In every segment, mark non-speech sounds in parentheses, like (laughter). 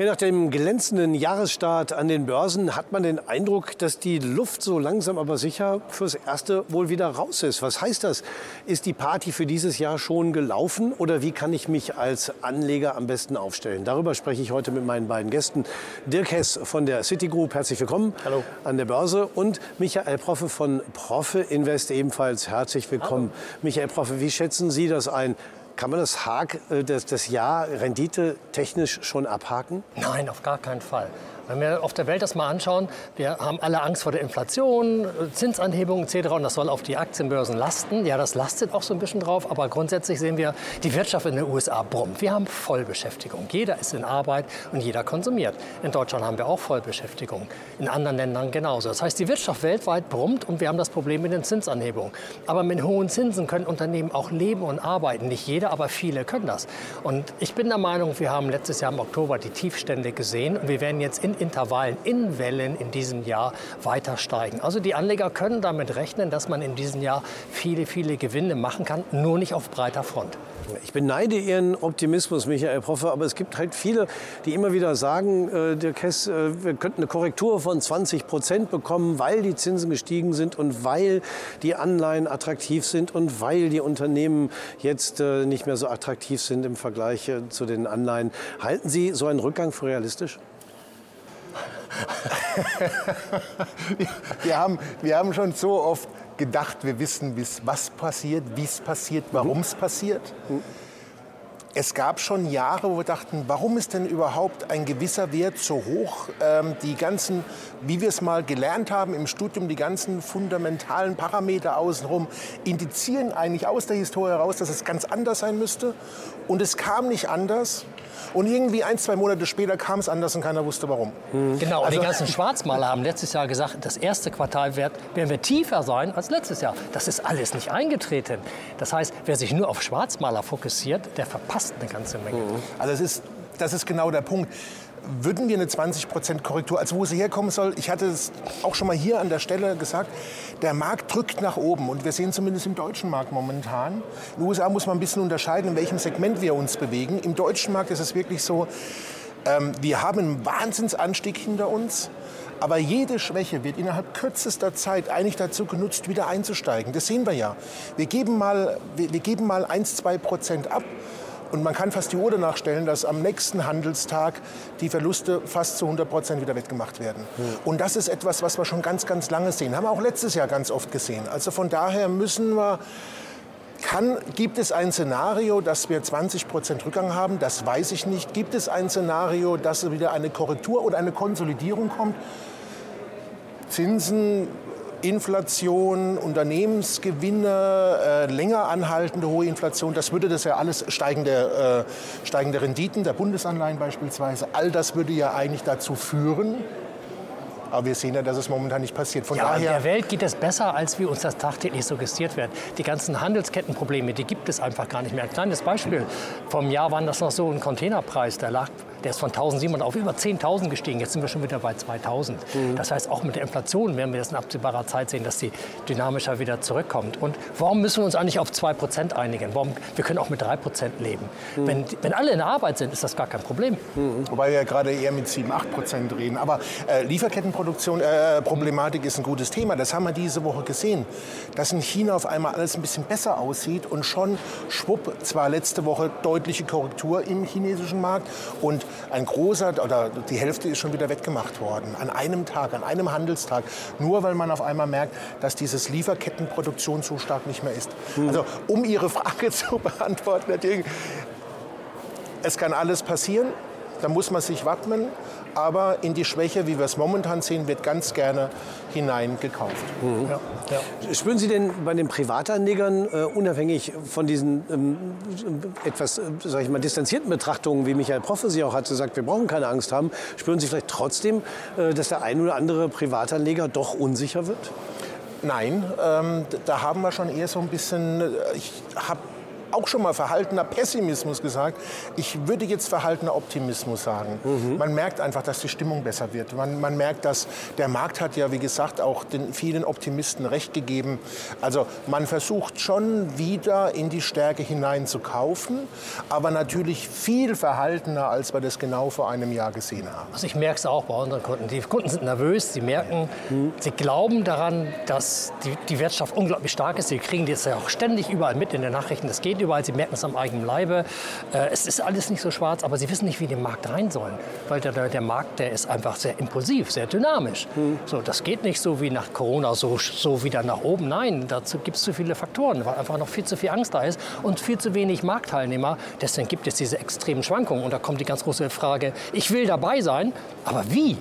Ja, nach dem glänzenden Jahresstart an den Börsen hat man den Eindruck, dass die Luft so langsam aber sicher fürs Erste wohl wieder raus ist. Was heißt das? Ist die Party für dieses Jahr schon gelaufen oder wie kann ich mich als Anleger am besten aufstellen? Darüber spreche ich heute mit meinen beiden Gästen. Dirk Hess von der Citigroup, herzlich willkommen Hallo. an der Börse und Michael Proffe von Proffe Invest ebenfalls herzlich willkommen. Hallo. Michael Proffe, wie schätzen Sie das ein? Kann man das, Haag, äh, das, das Jahr Rendite technisch schon abhaken? Nein, auf gar keinen Fall. Wenn wir auf der Welt das mal anschauen, wir haben alle Angst vor der Inflation, Zinsanhebungen etc. Und das soll auf die Aktienbörsen lasten. Ja, das lastet auch so ein bisschen drauf. Aber grundsätzlich sehen wir, die Wirtschaft in den USA brummt. Wir haben Vollbeschäftigung. Jeder ist in Arbeit und jeder konsumiert. In Deutschland haben wir auch Vollbeschäftigung. In anderen Ländern genauso. Das heißt, die Wirtschaft weltweit brummt und wir haben das Problem mit den Zinsanhebungen. Aber mit hohen Zinsen können Unternehmen auch leben und arbeiten. Nicht jeder, aber viele können das. Und ich bin der Meinung, wir haben letztes Jahr im Oktober die Tiefstände gesehen und wir werden jetzt in Intervallen, in Wellen in diesem Jahr weiter steigen. Also die Anleger können damit rechnen, dass man in diesem Jahr viele, viele Gewinne machen kann, nur nicht auf breiter Front. Ich beneide Ihren Optimismus, Michael Proffe, aber es gibt halt viele, die immer wieder sagen, äh, der Kess, äh, wir könnten eine Korrektur von 20 Prozent bekommen, weil die Zinsen gestiegen sind und weil die Anleihen attraktiv sind und weil die Unternehmen jetzt äh, nicht mehr so attraktiv sind im Vergleich äh, zu den Anleihen. Halten Sie so einen Rückgang für realistisch? (laughs) wir, haben, wir haben schon so oft gedacht, wir wissen, was passiert, wie es passiert, warum es passiert. Es gab schon Jahre, wo wir dachten, warum ist denn überhaupt ein gewisser Wert so hoch? Ähm, die ganzen, wie wir es mal gelernt haben im Studium, die ganzen fundamentalen Parameter außenrum indizieren eigentlich aus der Historie heraus, dass es ganz anders sein müsste. Und es kam nicht anders. Und irgendwie ein, zwei Monate später kam es anders und keiner wusste warum. Mhm. Genau, also, die ganzen Schwarzmaler haben letztes Jahr gesagt, das erste Quartal wird, werden wir tiefer sein als letztes Jahr. Das ist alles nicht eingetreten. Das heißt, wer sich nur auf Schwarzmaler fokussiert, der verpasst eine ganze Menge. Mhm. Also das ist, das ist genau der Punkt würden wir eine 20% Korrektur, also wo sie herkommen soll, ich hatte es auch schon mal hier an der Stelle gesagt, der Markt drückt nach oben und wir sehen zumindest im deutschen Markt momentan. In den USA muss man ein bisschen unterscheiden, in welchem Segment wir uns bewegen. Im deutschen Markt ist es wirklich so, ähm, wir haben einen Wahnsinnsanstieg hinter uns. Aber jede Schwäche wird innerhalb kürzester Zeit eigentlich dazu genutzt, wieder einzusteigen. Das sehen wir ja. Wir geben mal, wir, wir geben mal 1, 2 Prozent ab und man kann fast die Uhr danach stellen, dass am nächsten Handelstag die Verluste fast zu 100 Prozent wieder wettgemacht werden. Mhm. Und das ist etwas, was wir schon ganz, ganz lange sehen. Haben wir auch letztes Jahr ganz oft gesehen. Also von daher müssen wir kann, gibt es ein Szenario, dass wir 20 Prozent Rückgang haben? Das weiß ich nicht. Gibt es ein Szenario, dass wieder eine Korrektur oder eine Konsolidierung kommt? Zinsen Inflation, Unternehmensgewinne, äh, länger anhaltende hohe Inflation, das würde das ja alles steigende, äh, steigende Renditen der Bundesanleihen beispielsweise, all das würde ja eigentlich dazu führen, aber wir sehen ja, dass es momentan nicht passiert. Von ja, daher der Welt geht es besser, als wie uns das tagtäglich suggestiert wird. Die ganzen Handelskettenprobleme, die gibt es einfach gar nicht mehr. Ein kleines Beispiel. Vom Jahr war das noch so ein Containerpreis, der lag der ist von 1.700 auf über 10.000 gestiegen. Jetzt sind wir schon wieder bei 2.000. Mhm. Das heißt, auch mit der Inflation werden wir das in absehbarer Zeit sehen, dass die dynamischer wieder zurückkommt. Und warum müssen wir uns eigentlich auf 2% einigen? Warum, wir können auch mit 3% leben. Mhm. Wenn, wenn alle in der Arbeit sind, ist das gar kein Problem. Mhm. Wobei wir ja gerade eher mit 7, 8% reden. Aber äh, Lieferkettenproduktion, äh, Problematik ist ein gutes Thema. Das haben wir diese Woche gesehen. Dass in China auf einmal alles ein bisschen besser aussieht und schon schwupp, zwar letzte Woche deutliche Korrektur im chinesischen Markt und ein großer, oder die Hälfte ist schon wieder weggemacht worden. An einem Tag, an einem Handelstag. Nur weil man auf einmal merkt, dass dieses Lieferkettenproduktion so stark nicht mehr ist. Hm. Also um Ihre (laughs) Frage zu beantworten, Herr Ding, es kann alles passieren. Da muss man sich wappnen aber in die Schwäche, wie wir es momentan sehen, wird ganz gerne hineingekauft. Mhm. Ja, ja. Spüren Sie denn bei den Privatanlegern, äh, unabhängig von diesen ähm, etwas, äh, sag ich mal, distanzierten Betrachtungen, wie Michael Proffe sie auch hat gesagt, wir brauchen keine Angst haben, spüren Sie vielleicht trotzdem, äh, dass der ein oder andere Privatanleger doch unsicher wird? Nein, ähm, da haben wir schon eher so ein bisschen, äh, ich habe auch schon mal verhaltener Pessimismus gesagt. Ich würde jetzt verhaltener Optimismus sagen. Mhm. Man merkt einfach, dass die Stimmung besser wird. Man, man merkt, dass der Markt hat ja, wie gesagt, auch den vielen Optimisten recht gegeben. Also man versucht schon wieder in die Stärke hinein zu kaufen, aber natürlich viel verhaltener, als wir das genau vor einem Jahr gesehen haben. Also ich merke es auch bei unseren Kunden. Die Kunden sind nervös, sie merken, mhm. sie glauben daran, dass die, die Wirtschaft unglaublich stark ist. Sie kriegen das ja auch ständig überall mit in den Nachrichten. Es geht überall, sie merken es am eigenen Leibe. Äh, es ist alles nicht so schwarz, aber sie wissen nicht, wie die den Markt rein sollen. Weil der, der Markt, der ist einfach sehr impulsiv, sehr dynamisch. Mhm. So, das geht nicht so wie nach Corona, so, so wieder nach oben. Nein, dazu gibt es zu viele Faktoren, weil einfach noch viel zu viel Angst da ist und viel zu wenig Marktteilnehmer. Deswegen gibt es diese extremen Schwankungen. Und da kommt die ganz große Frage, ich will dabei sein, aber wie?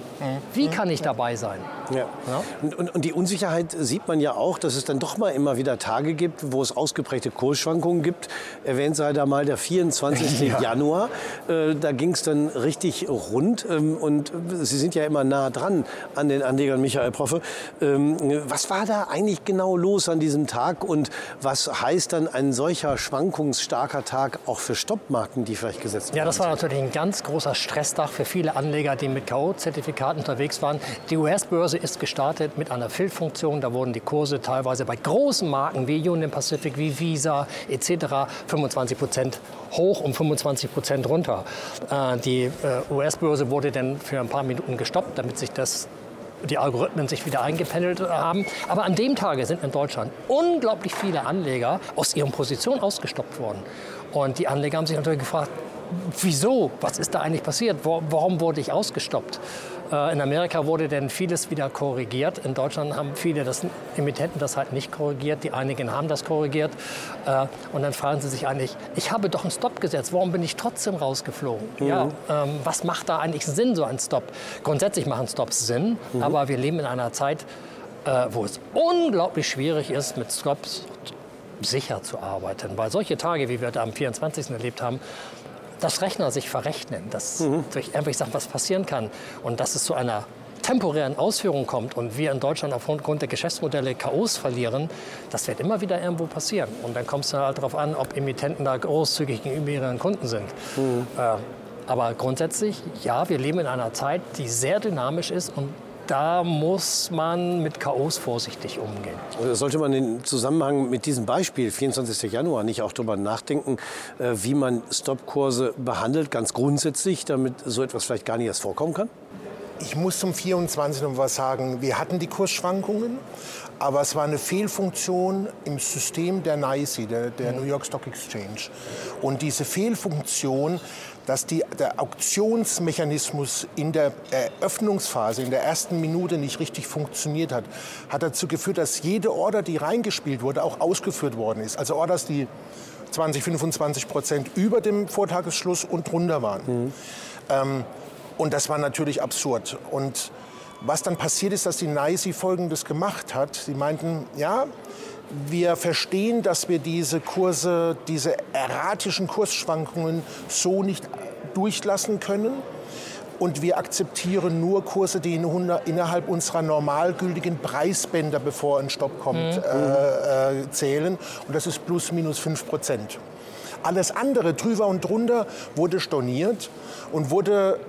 Wie kann ich dabei sein? Ja. ja. Und, und, die Unsicherheit sieht man ja auch, dass es dann doch mal immer wieder Tage gibt, wo es ausgeprägte Kursschwankungen gibt. Erwähnt sei da mal der 24. (laughs) Ja. Januar. Äh, da ging es dann richtig rund. Ähm, und Sie sind ja immer nah dran an den Anlegern, Michael Proffe. Ähm, was war da eigentlich genau los an diesem Tag und was heißt dann ein solcher schwankungsstarker Tag auch für Stoppmarken, die vielleicht gesetzt werden? Ja, das war natürlich ein ganz großer Stresstag für viele Anleger, die mit K.O.-Zertifikaten unterwegs waren. Die US-Börse ist gestartet mit einer Fill-Funktion. Da wurden die Kurse teilweise bei großen Marken wie Union Pacific, wie Visa etc. 25 Prozent hoch und 25 Prozent runter. Äh, die äh, US-Börse wurde dann für ein paar Minuten gestoppt, damit sich das die Algorithmen sich wieder eingependelt haben. Aber an dem Tage sind in Deutschland unglaublich viele Anleger aus ihren Positionen ausgestoppt worden. Und die Anleger haben sich natürlich gefragt, wieso? Was ist da eigentlich passiert? Warum wurde ich ausgestoppt? Äh, in Amerika wurde denn vieles wieder korrigiert. In Deutschland haben viele das, Emittenten das halt nicht korrigiert. Die einigen haben das korrigiert. Äh, und dann fragen sie sich eigentlich, ich habe doch einen Stop gesetzt. Warum bin ich trotzdem rausgeflogen? Mhm. Ja, ähm, was macht da eigentlich Sinn, so ein Stop? Grundsätzlich machen Stops Sinn. Mhm. Aber wir leben in einer Zeit, äh, wo es unglaublich schwierig ist, mit Stops sicher zu arbeiten. Weil solche Tage, wie wir da am 24. erlebt haben, dass Rechner sich verrechnen, dass mhm. durch einfach Sachen was passieren kann und dass es zu einer temporären Ausführung kommt und wir in Deutschland aufgrund der Geschäftsmodelle Chaos verlieren, das wird immer wieder irgendwo passieren. Und dann kommt es halt darauf an, ob Emittenten da großzügig gegenüber ihren Kunden sind. Mhm. Äh, aber grundsätzlich, ja, wir leben in einer Zeit, die sehr dynamisch ist und da muss man mit Chaos vorsichtig umgehen. Sollte man im Zusammenhang mit diesem Beispiel, 24. Januar, nicht auch darüber nachdenken, äh, wie man Stopkurse behandelt, ganz grundsätzlich, damit so etwas vielleicht gar nicht erst vorkommen kann? Ich muss zum 24. noch was sagen. Wir hatten die Kursschwankungen, aber es war eine Fehlfunktion im System der NYSE, der, der New York Stock Exchange. Und diese Fehlfunktion dass die, der Auktionsmechanismus in der Eröffnungsphase, in der ersten Minute nicht richtig funktioniert hat, hat dazu geführt, dass jede Order, die reingespielt wurde, auch ausgeführt worden ist. Also Orders, die 20, 25 Prozent über dem Vortagesschluss und drunter waren. Mhm. Ähm, und das war natürlich absurd. Und was dann passiert ist, dass die NICE Folgendes gemacht hat. Sie meinten, ja, wir verstehen, dass wir diese Kurse, diese erratischen Kursschwankungen so nicht durchlassen können. Und wir akzeptieren nur Kurse, die innerhalb unserer normal gültigen Preisbänder, bevor ein Stopp kommt, mhm. äh, äh, zählen. Und das ist plus minus 5 Prozent. Alles andere, drüber und drunter, wurde storniert und wurde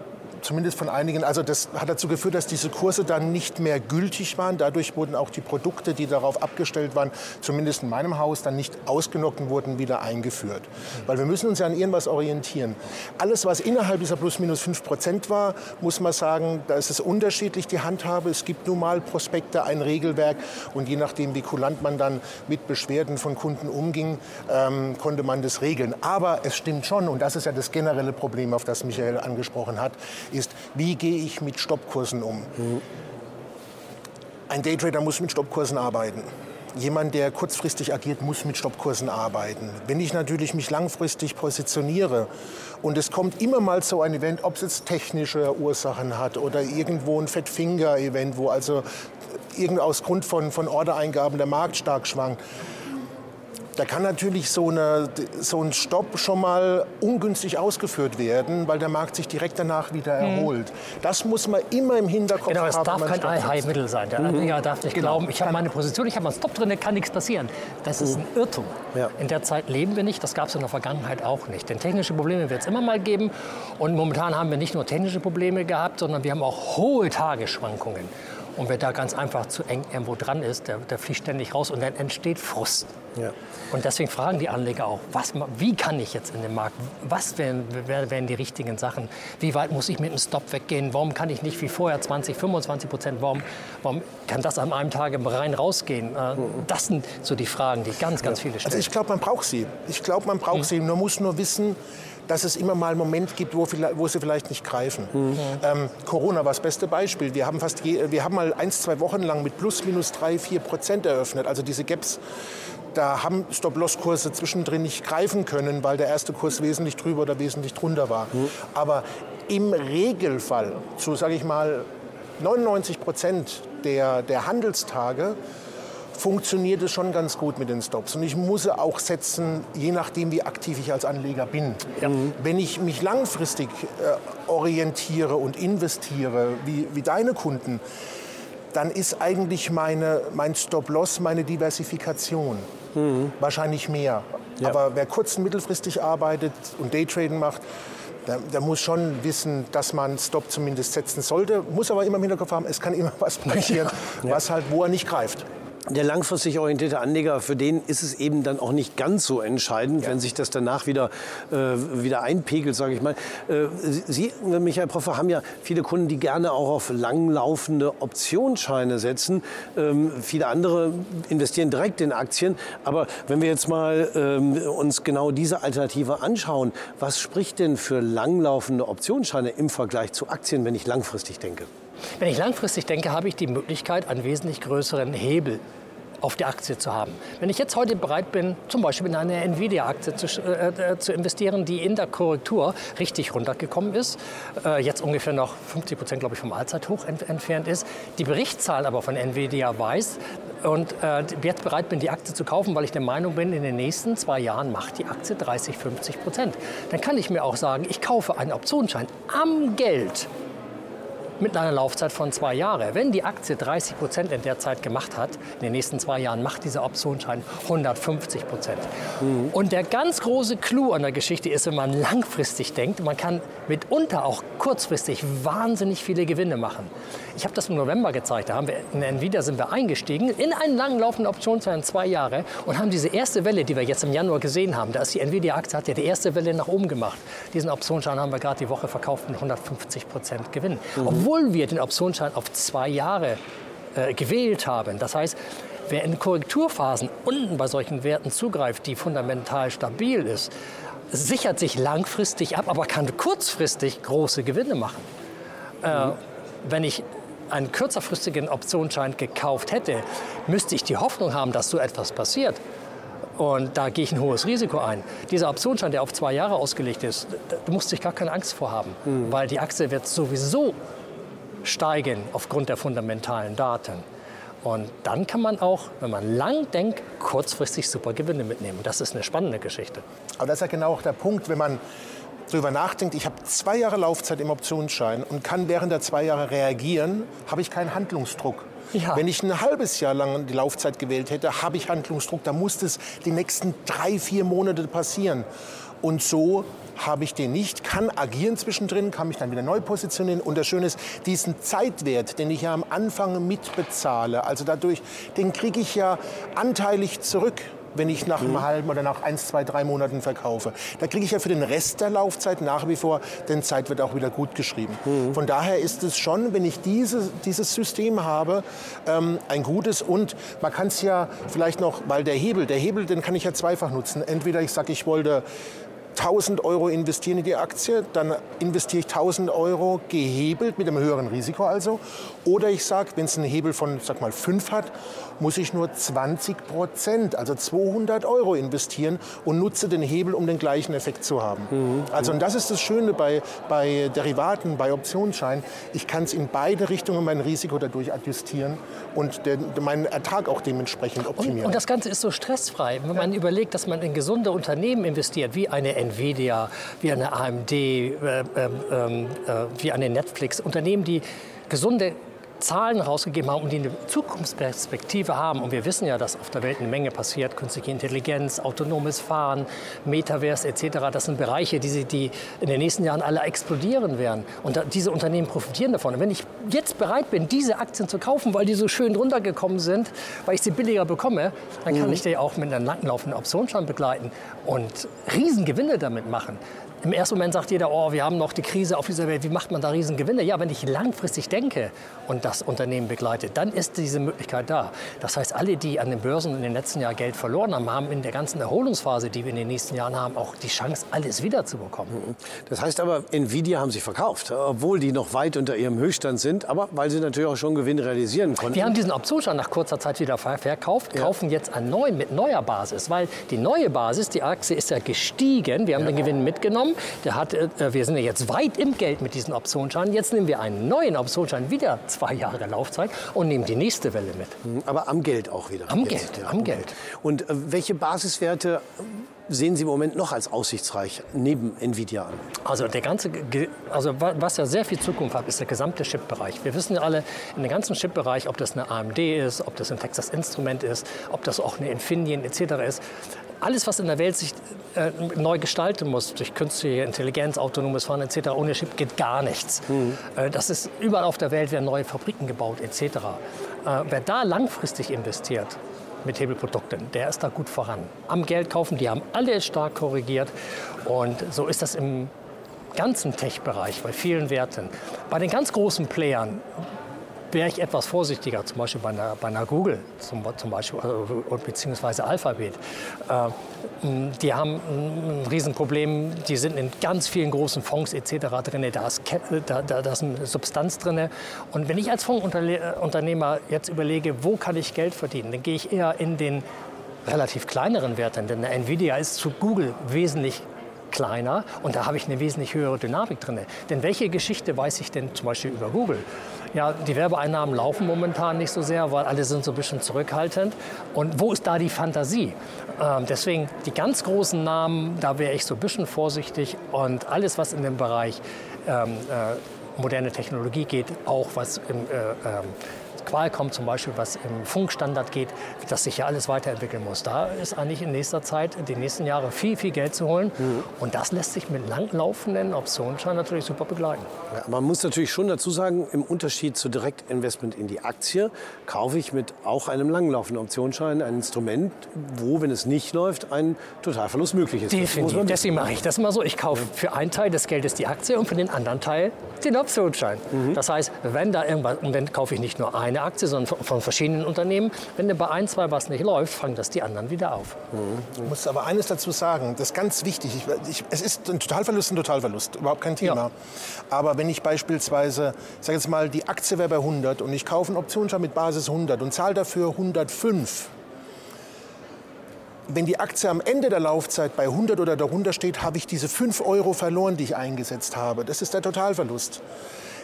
zumindest von einigen, also das hat dazu geführt, dass diese Kurse dann nicht mehr gültig waren. Dadurch wurden auch die Produkte, die darauf abgestellt waren, zumindest in meinem Haus, dann nicht ausgenockt und wurden wieder eingeführt. Weil wir müssen uns ja an irgendwas orientieren. Alles, was innerhalb dieser plus minus 5 Prozent war, muss man sagen, da ist es unterschiedlich die Handhabe. Es gibt nun mal Prospekte, ein Regelwerk und je nachdem, wie kulant man dann mit Beschwerden von Kunden umging, ähm, konnte man das regeln. Aber es stimmt schon, und das ist ja das generelle Problem, auf das Michael angesprochen hat, ist, wie gehe ich mit Stoppkursen um? Mhm. Ein Daytrader muss mit Stoppkursen arbeiten. Jemand, der kurzfristig agiert, muss mit Stoppkursen arbeiten. Wenn ich natürlich mich langfristig positioniere und es kommt immer mal so ein Event, ob es jetzt technische Ursachen hat oder irgendwo ein Fettfinger-Event, wo also aus Grund von, von Ordereingaben der Markt stark schwankt, da kann natürlich so, eine, so ein Stopp schon mal ungünstig ausgeführt werden, weil der Markt sich direkt danach wieder mhm. erholt. Das muss man immer im Hinterkopf genau, haben. Genau, es darf kein Allheilmittel sein. Der Anleger mhm. darf nicht genau. glauben, ich habe meine Position, ich habe einen Stop drin, da kann nichts passieren. Das ist mhm. ein Irrtum. Ja. In der Zeit leben wir nicht, das gab es in der Vergangenheit auch nicht. Denn technische Probleme wird es immer mal geben. Und momentan haben wir nicht nur technische Probleme gehabt, sondern wir haben auch hohe Tagesschwankungen. Und wer da ganz einfach zu eng irgendwo dran ist, der, der fliegt ständig raus und dann entsteht Frust. Ja. Und deswegen fragen die Anleger auch, was, wie kann ich jetzt in den Markt? Was wären, wären die richtigen Sachen? Wie weit muss ich mit dem Stop weggehen? Warum kann ich nicht wie vorher 20, 25 Prozent? Warum, warum kann das an einem Tag rein rausgehen? Äh, das sind so die Fragen, die ganz, ganz viele stellen. Also ich glaube, man braucht sie. Ich glaube, man braucht mhm. sie. Man muss nur wissen, dass es immer mal einen Moment gibt, wo, wo sie vielleicht nicht greifen. Mhm. Ähm, Corona war das beste Beispiel. Wir haben, fast je, wir haben mal ein, zwei Wochen lang mit plus minus drei, vier Prozent eröffnet. Also diese Gaps da haben Stop-Loss-Kurse zwischendrin nicht greifen können, weil der erste Kurs wesentlich drüber oder wesentlich drunter war. Mhm. Aber im Regelfall, zu sage ich mal 99 Prozent der, der Handelstage, funktioniert es schon ganz gut mit den Stops. Und ich muss sie auch setzen, je nachdem, wie aktiv ich als Anleger bin. Ja. Wenn ich mich langfristig äh, orientiere und investiere, wie, wie deine Kunden, dann ist eigentlich meine, mein Stop-Loss meine Diversifikation. Mhm. Wahrscheinlich mehr. Ja. Aber wer kurz- und mittelfristig arbeitet und Daytraden macht, der, der, muss schon wissen, dass man Stop zumindest setzen sollte, muss aber immer im Hinterkopf haben, es kann immer (laughs) was passieren, ja. was halt, wo er nicht greift der langfristig orientierte Anleger, für den ist es eben dann auch nicht ganz so entscheidend, ja. wenn sich das danach wieder, äh, wieder einpegelt, sage ich mal. Äh, Sie, Michael Proffer, haben ja viele Kunden, die gerne auch auf langlaufende Optionsscheine setzen. Ähm, viele andere investieren direkt in Aktien. Aber wenn wir jetzt mal ähm, uns genau diese Alternative anschauen, was spricht denn für langlaufende Optionsscheine im Vergleich zu Aktien, wenn ich langfristig denke? Wenn ich langfristig denke, habe ich die Möglichkeit, einen wesentlich größeren Hebel auf die Aktie zu haben. Wenn ich jetzt heute bereit bin, zum Beispiel in eine Nvidia-Aktie zu, äh, äh, zu, investieren, die in der Korrektur richtig runtergekommen ist, äh, jetzt ungefähr noch 50 Prozent, glaube ich, vom Allzeithoch ent entfernt ist, die Berichtszahl aber von Nvidia weiß und äh, jetzt bereit bin, die Aktie zu kaufen, weil ich der Meinung bin, in den nächsten zwei Jahren macht die Aktie 30, 50 Prozent, dann kann ich mir auch sagen, ich kaufe einen Optionsschein am Geld mit einer Laufzeit von zwei Jahren. Wenn die Aktie 30 Prozent in der Zeit gemacht hat, in den nächsten zwei Jahren macht dieser Optionsschein 150 Prozent. Mhm. Und der ganz große Clou an der Geschichte ist, wenn man langfristig denkt, man kann mitunter auch kurzfristig wahnsinnig viele Gewinne machen. Ich habe das im November gezeigt. Da haben wir in Nvidia sind wir eingestiegen in einen langlaufenden Optionsschein zwei Jahre und haben diese erste Welle, die wir jetzt im Januar gesehen haben, da ist die Nvidia-Aktie hat ja die erste Welle nach oben gemacht. Diesen Optionsschein haben wir gerade die Woche verkauft mit 150 Prozent Gewinn. Mhm. Obwohl wir den Optionsschein auf zwei Jahre äh, gewählt haben. Das heißt, wer in Korrekturphasen unten bei solchen Werten zugreift, die fundamental stabil ist, sichert sich langfristig ab, aber kann kurzfristig große Gewinne machen. Mhm. Äh, wenn ich einen kürzerfristigen Optionsschein gekauft hätte, müsste ich die Hoffnung haben, dass so etwas passiert. Und da gehe ich ein hohes Risiko ein. Dieser Optionsschein, der auf zwei Jahre ausgelegt ist, da musste ich gar keine Angst vor haben, mhm. weil die Aktie wird sowieso steigen aufgrund der fundamentalen Daten. Und dann kann man auch, wenn man lang denkt, kurzfristig super Gewinne mitnehmen. Das ist eine spannende Geschichte. Aber das ist ja genau auch der Punkt, wenn man darüber nachdenkt, ich habe zwei Jahre Laufzeit im Optionsschein und kann während der zwei Jahre reagieren, habe ich keinen Handlungsdruck. Ja. Wenn ich ein halbes Jahr lang die Laufzeit gewählt hätte, habe ich Handlungsdruck. Da muss es die nächsten drei, vier Monate passieren. Und so habe ich den nicht, kann agieren zwischendrin, kann mich dann wieder neu positionieren. Und das Schöne ist, diesen Zeitwert, den ich ja am Anfang mitbezahle, also dadurch, den kriege ich ja anteilig zurück wenn ich nach einem mhm. halben oder nach eins, zwei, drei Monaten verkaufe. Da kriege ich ja für den Rest der Laufzeit nach wie vor, denn Zeit wird auch wieder gut geschrieben. Mhm. Von daher ist es schon, wenn ich diese, dieses System habe, ähm, ein gutes und man kann es ja vielleicht noch, weil der Hebel, der Hebel, den kann ich ja zweifach nutzen. Entweder ich sage, ich wollte 1000 Euro investieren in die Aktie, dann investiere ich 1000 Euro gehebelt mit einem höheren Risiko also. Oder ich sage, wenn es einen Hebel von, sag mal, 5 hat, muss ich nur 20 Prozent, also 200 Euro investieren und nutze den Hebel, um den gleichen Effekt zu haben. Mhm. Also und das ist das Schöne bei, bei Derivaten, bei Optionsscheinen. Ich kann es in beide Richtungen mein Risiko dadurch adjustieren und den, meinen Ertrag auch dementsprechend optimieren. Und, und, das Ganze ist so stressfrei. Wenn man überlegt, dass man in gesunde Unternehmen investiert, wie eine Nvidia, wie eine AMD, äh, äh, äh, wie eine Netflix, Unternehmen, die gesunde Zahlen rausgegeben haben und die eine Zukunftsperspektive haben. Und wir wissen ja, dass auf der Welt eine Menge passiert. Künstliche Intelligenz, autonomes Fahren, Metaverse etc. Das sind Bereiche, die, die in den nächsten Jahren alle explodieren werden. Und diese Unternehmen profitieren davon. Und wenn ich jetzt bereit bin, diese Aktien zu kaufen, weil die so schön runtergekommen sind, weil ich sie billiger bekomme, dann kann mhm. ich die auch mit einer langlaufenden Optionsschein begleiten und Riesengewinne damit machen. Im ersten Moment sagt jeder, oh, wir haben noch die Krise auf dieser Welt, wie macht man da Riesengewinne? Ja, wenn ich langfristig denke und das Unternehmen begleite, dann ist diese Möglichkeit da. Das heißt, alle, die an den Börsen in den letzten Jahren Geld verloren haben, haben in der ganzen Erholungsphase, die wir in den nächsten Jahren haben, auch die Chance, alles wiederzubekommen. Mhm. Das heißt aber, Nvidia haben sie verkauft, obwohl die noch weit unter ihrem Höchststand sind, aber weil sie natürlich auch schon Gewinn realisieren konnten. Wir haben diesen Optionsschein nach kurzer Zeit wieder verkauft, ja. kaufen jetzt an neu, mit neuer Basis, weil die neue Basis, die Aktie ist ja gestiegen, wir haben ja. den Gewinn mitgenommen genommen. Der hat, äh, wir sind ja jetzt weit im Geld mit diesen Optionsscheinen. Jetzt nehmen wir einen neuen Optionsschein, wieder zwei Jahre Laufzeit und nehmen die nächste Welle mit. Mhm, aber am Geld auch wieder. Am jetzt, Geld, ja. am Geld. Und äh, welche Basiswerte sehen Sie im Moment noch als aussichtsreich neben Nvidia an? Also der ganze, also was ja sehr viel Zukunft hat, ist der gesamte Chip-Bereich. Wir wissen ja alle, in dem ganzen Chip-Bereich, ob das eine AMD ist, ob das ein Texas Instrument ist, ob das auch eine Infineon etc. ist, alles, was in der Welt sich äh, neu gestalten muss, durch künstliche Intelligenz, autonomes Fahren etc., ohne Chip geht gar nichts. Mhm. Äh, das ist überall auf der Welt werden neue Fabriken gebaut etc. Äh, wer da langfristig investiert, mit Hebelprodukten, der ist da gut voran. Am Geld kaufen, die haben alle stark korrigiert und so ist das im ganzen Tech-Bereich, bei vielen Werten. Bei den ganz großen Playern, wäre ich etwas vorsichtiger, zum Beispiel bei einer, bei einer Google, zum, zum Beispiel, äh, beziehungsweise Alphabet. Äh, die haben ein Riesenproblem, die sind in ganz vielen großen Fonds etc. drin, da ist, da, da, da ist eine Substanz drin. Und wenn ich als Fondsunternehmer jetzt überlege, wo kann ich Geld verdienen, dann gehe ich eher in den relativ kleineren Werten, denn Nvidia ist zu Google wesentlich kleiner und da habe ich eine wesentlich höhere Dynamik drin. Denn welche Geschichte weiß ich denn zum Beispiel über Google? Ja, die Werbeeinnahmen laufen momentan nicht so sehr, weil alle sind so ein bisschen zurückhaltend. Und wo ist da die Fantasie? Ähm, deswegen die ganz großen Namen, da wäre ich so ein bisschen vorsichtig. Und alles, was in dem Bereich ähm, äh, moderne Technologie geht, auch was im äh, ähm, Qualcomm zum Beispiel, was im Funkstandard geht, das sich ja alles weiterentwickeln muss. Da ist eigentlich in nächster Zeit, den nächsten Jahren viel, viel Geld zu holen. Mhm. Und das lässt sich mit langlaufenden Optionsscheinen natürlich super begleiten. Ja, man muss natürlich schon dazu sagen, im Unterschied zu Direktinvestment in die Aktie, kaufe ich mit auch einem langlaufenden Optionsschein ein Instrument, wo, wenn es nicht läuft, ein Totalverlust möglich ist. Definitiv. Deswegen mache ich das immer so. Ich kaufe für einen Teil des Geldes die Aktie und für den anderen Teil den Optionsschein. Mhm. Das heißt, wenn da irgendwas, und dann kaufe ich nicht nur ein eine Aktie, sondern von verschiedenen Unternehmen. Wenn bei ein, zwei was nicht läuft, fangen das die anderen wieder auf. Mhm. Ich muss aber eines dazu sagen, das ist ganz wichtig. Ich, ich, es ist ein Totalverlust, ein Totalverlust, überhaupt kein Thema. Ja. Aber wenn ich beispielsweise, ich sage jetzt mal, die Aktie wäre bei 100 und ich kaufe einen Optionsschein mit Basis 100 und zahle dafür 105, wenn die Aktie am Ende der Laufzeit bei 100 oder darunter steht, habe ich diese 5 Euro verloren, die ich eingesetzt habe. Das ist der Totalverlust.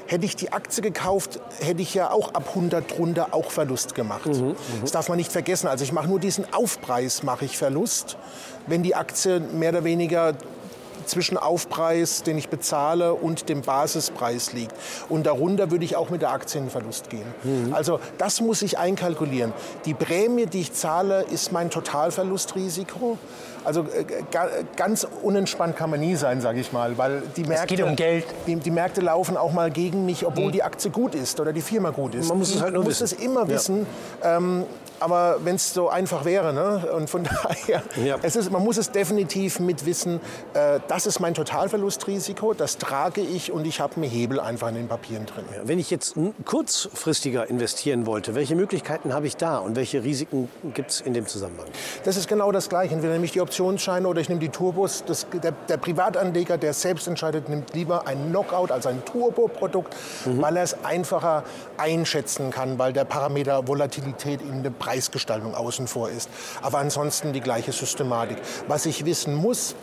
Hätte ich die Aktie gekauft, hätte ich ja auch ab 100 drunter auch Verlust gemacht. Mhm, mhm, das darf man nicht vergessen. Also ich mache nur diesen Aufpreis, mache ich Verlust. Wenn die Aktie mehr oder weniger zwischen Aufpreis, den ich bezahle, und dem Basispreis liegt. Und darunter würde ich auch mit der Aktie in Verlust gehen. Mhm. Also das muss ich einkalkulieren. Die Prämie, die ich zahle, ist mein Totalverlustrisiko. Also äh, ganz unentspannt kann man nie sein, sage ich mal, weil die Märkte, es geht um Geld. Die, die, Märkte laufen auch mal gegen mich, obwohl mhm. die Aktie gut ist oder die Firma gut ist. Man muss es halt nur muss wissen. es immer wissen. Ähm, aber wenn es so einfach wäre, ne? und von (laughs) daher, ja. es ist, man muss es definitiv mit wissen, äh, das ist mein Totalverlustrisiko, das trage ich und ich habe einen Hebel einfach in den Papieren drin. Ja, wenn ich jetzt kurzfristiger investieren wollte, welche Möglichkeiten habe ich da und welche Risiken gibt es in dem Zusammenhang? Das ist genau das Gleiche. Entweder nehme ich die Optionsscheine oder ich nehme die Turbos. Das, der, der, Privatanleger, der selbst entscheidet, nimmt lieber ein Knockout als ein Turbo-Produkt, mhm. weil er es einfacher einschätzen kann, weil der Parameter Volatilität in der Preisgestaltung außen vor ist. Aber ansonsten die gleiche Systematik. Was ich wissen muss,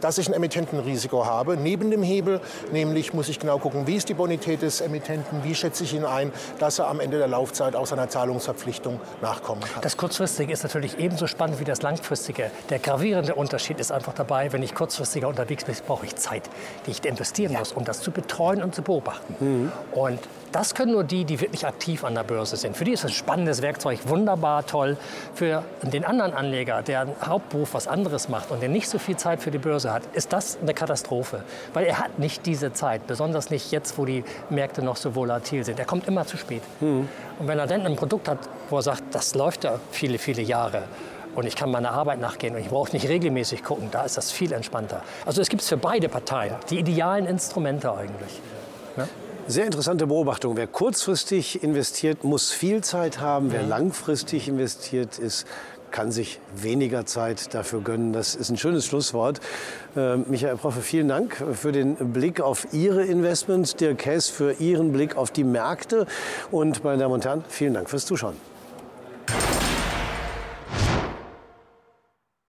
dass ich ein Emittentenrisiko habe. Neben dem Hebel, nämlich muss ich genau gucken, wie ist die Bonität des Emittenten, wie schätze ich ihn ein, dass er am Ende der Laufzeit auch seiner Zahlungsverpflichtung nachkommen kann. Das Kurzfristige ist natürlich ebenso spannend wie das Langfristige. Der gravierende Unterschied ist einfach dabei, wenn ich kurzfristiger unterwegs bin, brauche ich Zeit, die ich investieren muss, um das zu betreuen und zu beobachten. Mhm. Und das können nur die, die wirklich aktiv an der Börse sind. Für die ist es ein spannendes Werkzeug, wunderbar toll. Für den anderen Anleger, der einen Hauptberuf was anderes macht und der nicht so viel Zeit für die Börse hat, ist das eine Katastrophe. Weil er hat nicht diese Zeit, besonders nicht jetzt, wo die Märkte noch so volatil sind. Er kommt immer zu spät. Mhm. Und wenn er dann ein Produkt hat, wo er sagt, das läuft ja viele, viele Jahre, und ich kann meiner Arbeit nachgehen und ich brauche nicht regelmäßig gucken, da ist das viel entspannter. Also es gibt für beide Parteien die idealen Instrumente eigentlich. Ja? Sehr interessante Beobachtung. Wer kurzfristig investiert, muss viel Zeit haben. Wer langfristig investiert ist, kann sich weniger Zeit dafür gönnen. Das ist ein schönes Schlusswort. Äh, Michael Proffe, vielen Dank für den Blick auf Ihre Investments, Dirk Hess für Ihren Blick auf die Märkte und meine Damen und Herren, vielen Dank fürs Zuschauen.